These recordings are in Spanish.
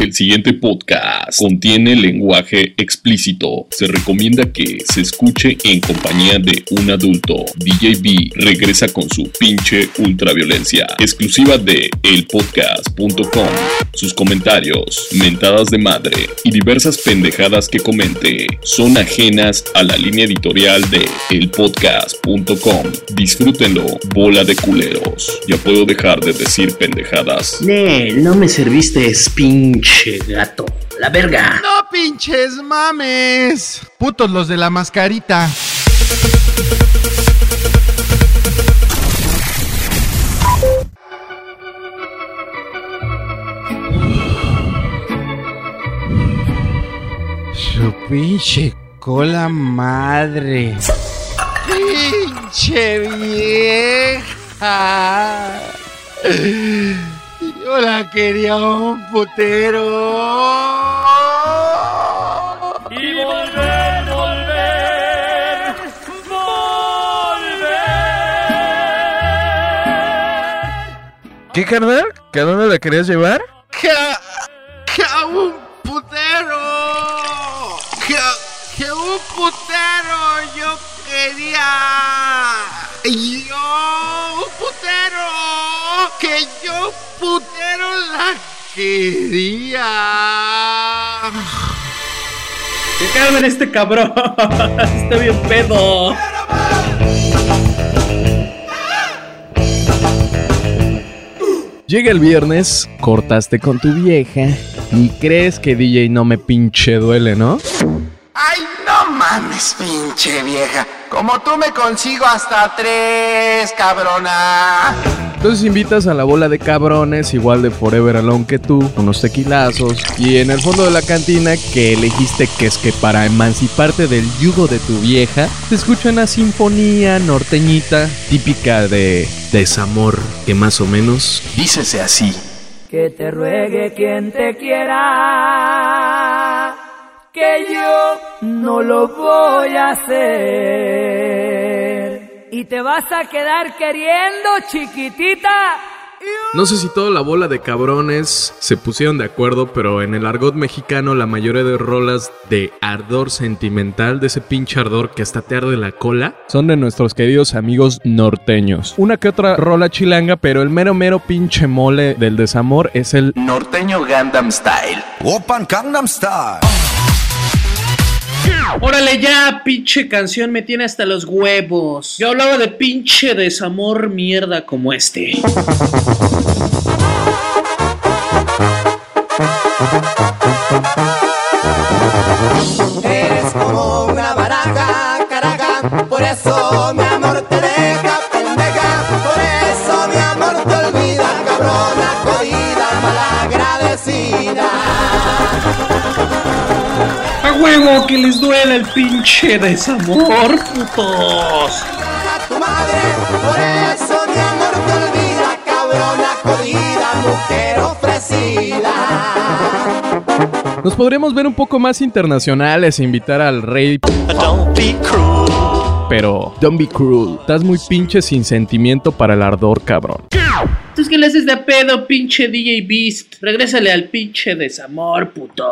El siguiente podcast contiene lenguaje explícito. Se recomienda que se escuche en compañía de un adulto. DJB regresa con su pinche ultraviolencia, exclusiva de elpodcast.com. Sus comentarios, mentadas de madre y diversas pendejadas que comente son ajenas a la línea editorial de elpodcast.com. Disfrútenlo, bola de culeros. Ya puedo dejar de decir pendejadas. Nel, no me serviste, pinche gato. La verga. No pinches mames. Putos los de la mascarita. Su pinche cola madre. Pinche vieja. La quería un putero. Y volver, volver, volver. ¿Qué, carnal? ¿Que a dónde la querías llevar? Que, que a un putero. Que, que un putero yo quería. Yo, un putero. Que yo putero la quería. Que calmen este cabrón. Está bien pedo. Llega el viernes, cortaste con tu vieja y crees que DJ no me pinche duele, ¿no? Ay, no mames, pinche vieja. Como tú me consigo hasta tres, cabrona. Entonces invitas a la bola de cabrones, igual de Forever Alone que tú, unos tequilazos, y en el fondo de la cantina que elegiste que es que para emanciparte del yugo de tu vieja, te escucha una sinfonía norteñita típica de desamor, que más o menos dícese así. Que te ruegue quien te quiera, que yo no lo voy a hacer. Y te vas a quedar queriendo, chiquitita. No sé si toda la bola de cabrones se pusieron de acuerdo, pero en el argot mexicano la mayoría de rolas de ardor sentimental, de ese pinche ardor que hasta te arde la cola, son de nuestros queridos amigos norteños. Una que otra rola chilanga, pero el mero mero pinche mole del desamor es el Norteño Gundam Style. Open Gangnam Style. Órale ya, pinche canción me tiene hasta los huevos. Yo hablaba de pinche desamor mierda como este. A huevo que les duele el pinche desamor, putos. A tu madre, por eso mi amor te olvida, cabrona, jodida, mujer ofrecida. Nos podríamos ver un poco más internacionales e invitar al rey. Pero, don't be cruel. Estás muy pinche sin sentimiento para el ardor, cabrón. ¿Tú que le haces de pedo, pinche DJ Beast? Regrésale al pinche desamor, puto.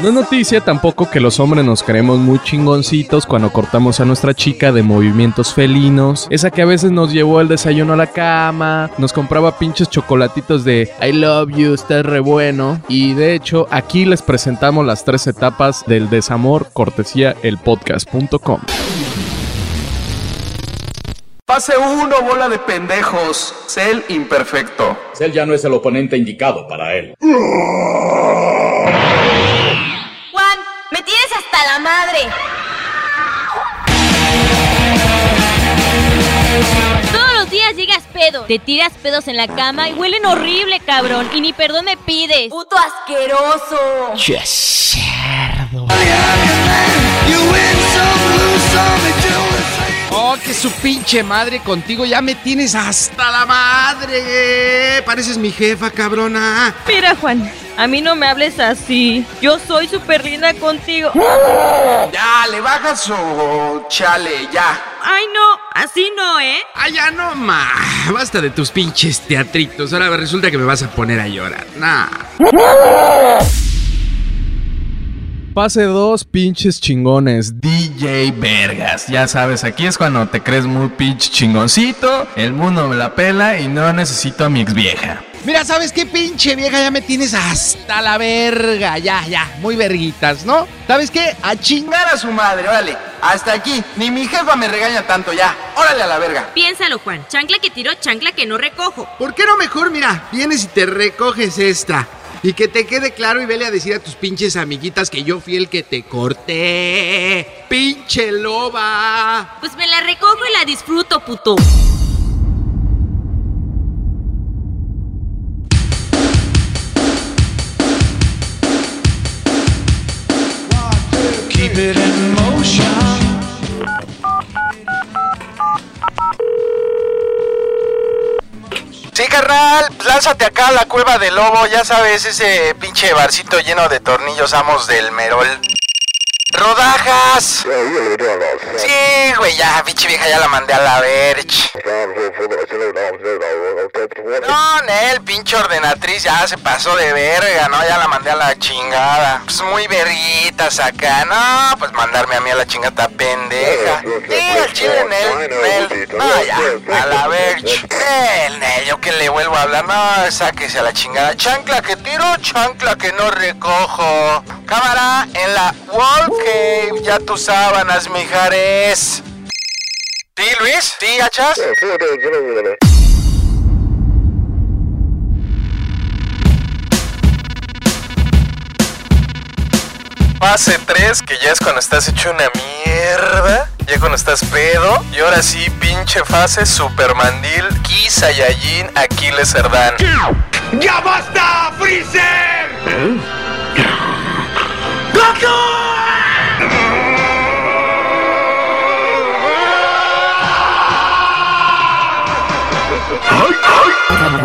No es noticia tampoco que los hombres nos creemos muy chingoncitos cuando cortamos a nuestra chica de movimientos felinos. Esa que a veces nos llevó el desayuno a la cama, nos compraba pinches chocolatitos de I love you, estás re bueno. Y de hecho, aquí les presentamos las tres etapas del desamor, cortesía elpodcast.com. Pase uno, bola de pendejos. Cell imperfecto. Él ya no es el oponente indicado para él. Juan, me tienes hasta la madre. Todos los días llegas pedo. Te tiras pedos en la cama y huelen horrible, cabrón. Y ni perdón me pides. Puto asqueroso. Oh, que su pinche madre contigo. Ya me tienes hasta la madre. Pareces mi jefa, cabrona. Mira, Juan, a mí no me hables así. Yo soy súper linda contigo. Ya, le bajas su chale, ya. Ay, no, Así no, ¿eh? Ay, ya no ma. Basta de tus pinches teatritos. Ahora resulta que me vas a poner a llorar. Nah. Pase dos pinches chingones. DJ Vergas. Ya sabes, aquí es cuando te crees muy pinche chingoncito. El mundo me la pela y no necesito a mi ex vieja. Mira, ¿sabes qué pinche vieja? Ya me tienes hasta la verga. Ya, ya. Muy verguitas, ¿no? ¿Sabes qué? A chingar a su madre, órale. Hasta aquí. Ni mi jefa me regaña tanto ya. Órale a la verga. Piénsalo, Juan. Chancla que tiro, chancla que no recojo. ¿Por qué no mejor, mira, vienes y te recoges esta? Y que te quede claro y vele a decir a tus pinches amiguitas que yo fui el que te corté. ¡Pinche loba! Pues me la recojo y la disfruto, puto. Carnal, lánzate acá a la cueva del lobo, ya sabes, ese pinche barcito lleno de tornillos amos del Merol. ¡Rodajas! Sí, güey, ya, pinche vieja, ya la mandé a la verge. No, Nel, pinche ordenatriz, ya se pasó de verga, ¿no? Ya la mandé a la chingada. Pues muy verguitas acá, no, pues mandarme a mí a la chingada pendeja. Sí, al chile, Nel, Nel, no, ya, a la verge. Nel, Nel, yo que le vuelvo a hablar, no, sáquese a la chingada. Chancla que tiro, chancla que no recojo. Cámara, en la wall cave, ya tus sábanas, mijares. ¿Sí, Luis? ¿Sí, hachas? Fase 3, que ya es cuando estás hecho una mierda. Ya cuando estás pedo. Y ahora sí, pinche fase Supermandil, Ki Saiyajin, Aquiles Cerdán. ¡Ya basta, Freezer! No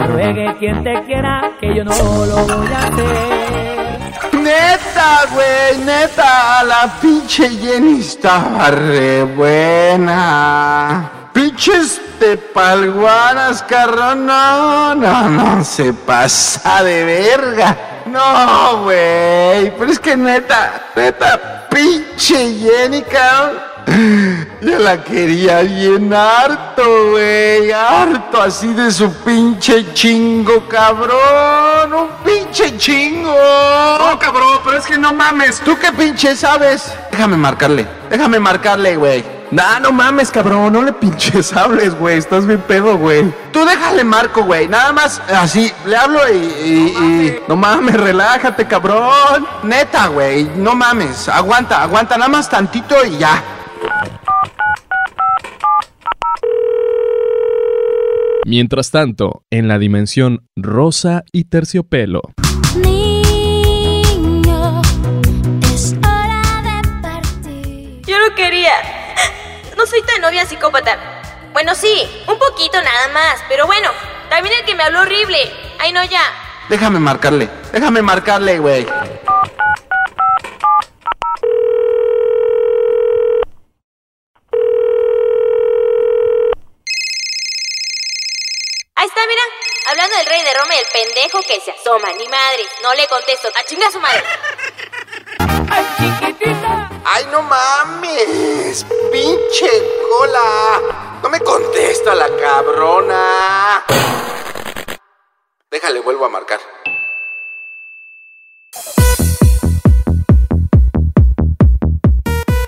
ruegue quien te quiera, que yo no lo voy a hacer. Neta, güey, neta, la pinche Jenny estaba re buena. Pinches tepalguanas, carrón, no, no, no, se pasa de verga. No, güey, pero es que neta, neta, pinche Jenny, cabrón. Yo la quería bien harto, güey, harto así de su pinche chingo, cabrón, un pinche chingo. No, cabrón, pero es que no mames. ¿Tú qué pinche sabes? Déjame marcarle, déjame marcarle, güey. Nah, no mames, cabrón, no le pinches hables, güey, estás bien pedo, güey. Tú déjale marco, güey, nada más así, le hablo y, y- y- No mames, relájate, cabrón. Neta, güey, no mames, aguanta, aguanta, nada más tantito y ya. Mientras tanto, en la dimensión rosa y terciopelo. Niño, es hora de partir. Yo no quería. No soy tan novia psicópata. Bueno, sí, un poquito nada más, pero bueno, también el que me habló horrible. Ay, no, ya. Déjame marcarle, déjame marcarle, güey. Ahí está, mira. Hablando del rey de Roma y el pendejo que se asoma. Ni madre. No le contesto. A chingar a su madre. ¡Ay, no mames! ¡Pinche cola! No me contesta la cabrona. Déjale, vuelvo a marcar.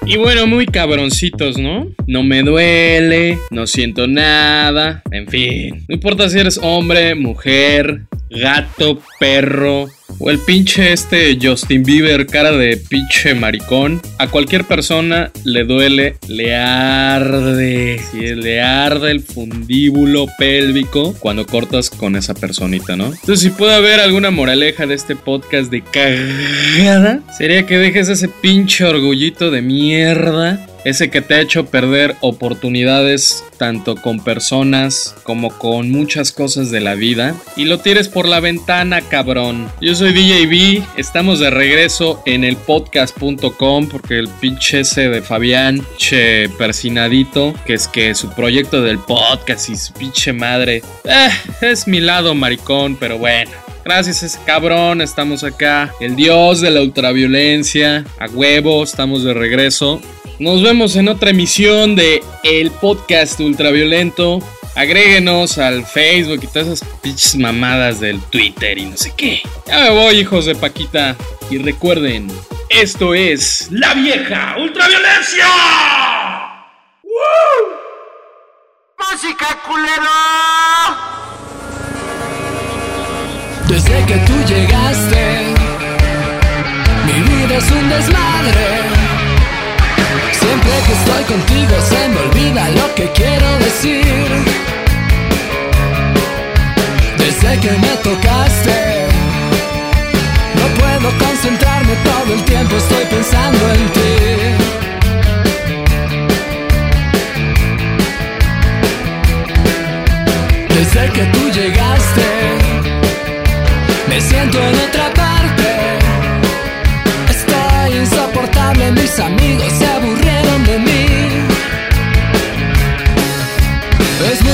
Y bueno, muy cabroncitos, ¿no? No me duele, no siento nada, en fin. No importa si eres hombre, mujer, gato, perro o el pinche este Justin Bieber, cara de pinche maricón. A cualquier persona le duele, le arde. Sí, le arde el fundíbulo pélvico cuando cortas con esa personita, ¿no? Entonces, si puede haber alguna moraleja de este podcast de cagada, sería que dejes ese pinche orgullito de mierda ese que te ha hecho perder oportunidades tanto con personas como con muchas cosas de la vida y lo tires por la ventana, cabrón. Yo soy DJB, estamos de regreso en el podcast.com porque el pinche ese de Fabián, che persinadito, que es que su proyecto del podcast y su pinche madre, eh, es mi lado maricón, pero bueno. Gracias a ese cabrón, estamos acá. El dios de la ultraviolencia. A huevo, estamos de regreso. Nos vemos en otra emisión de El Podcast Ultraviolento. Agréguenos al Facebook y todas esas pinches mamadas del Twitter y no sé qué. Ya me voy, hijos de Paquita. Y recuerden, esto es La Vieja Ultraviolencia. ¡Música, culero! Desde que tú llegaste, mi vida es un desmadre. Siempre que estoy contigo se me olvida lo que quiero decir.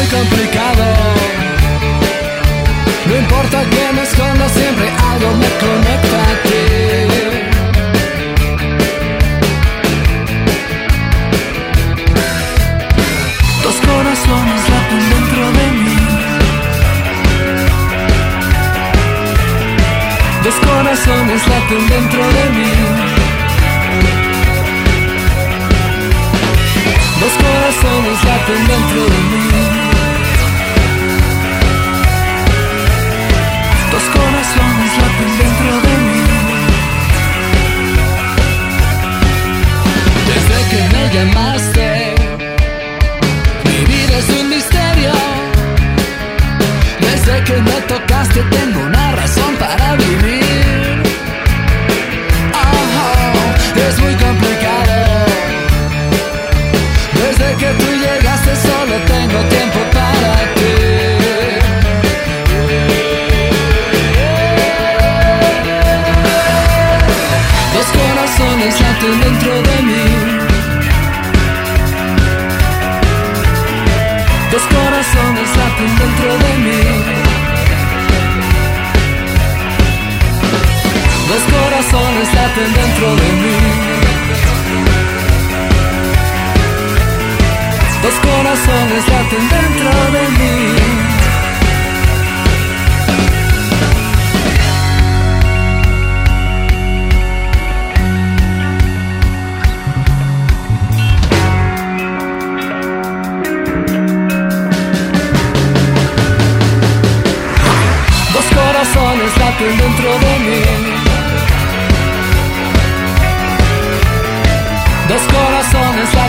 Complicado. No importa que me esconda, siempre algo me conecta a ti. Dos corazones laten dentro de mí. Dos corazones laten dentro de mí. Dos corazones laten dentro de mí.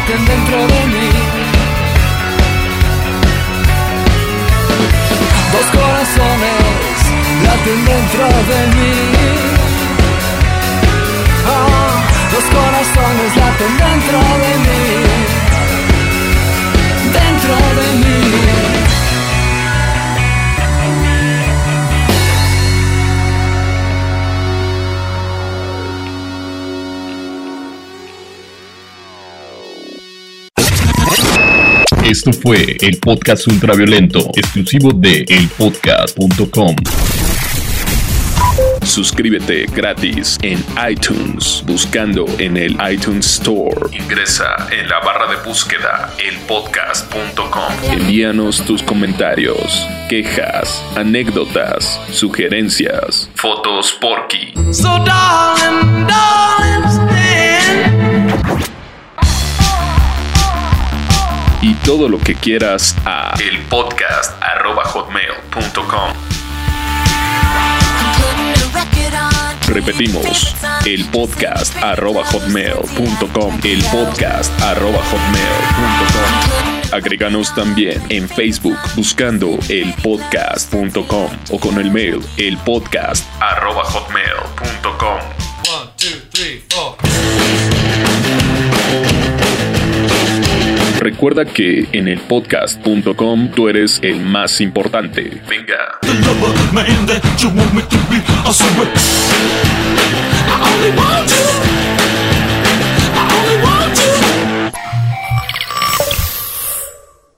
Dentro de mí. Dos corazones laten dentro de mí. Ah, dos corazones laten dentro de mí. Dentro de mí. Esto fue el podcast ultraviolento, exclusivo de elpodcast.com. Suscríbete gratis en iTunes, buscando en el iTunes Store. Ingresa en la barra de búsqueda elpodcast.com. Envíanos tus comentarios, quejas, anécdotas, sugerencias, fotos porky. So darling, darling, y todo lo que quieras a elpodcast.hotmail.com. Repetimos, el podcast arroba hotmail.com, el podcast arroba hotmail.com. Agréganos también en Facebook buscando el podcast.com o con el mail el podcast arroba hotmail.com. Recuerda que en el podcast.com tú eres el más importante. Venga.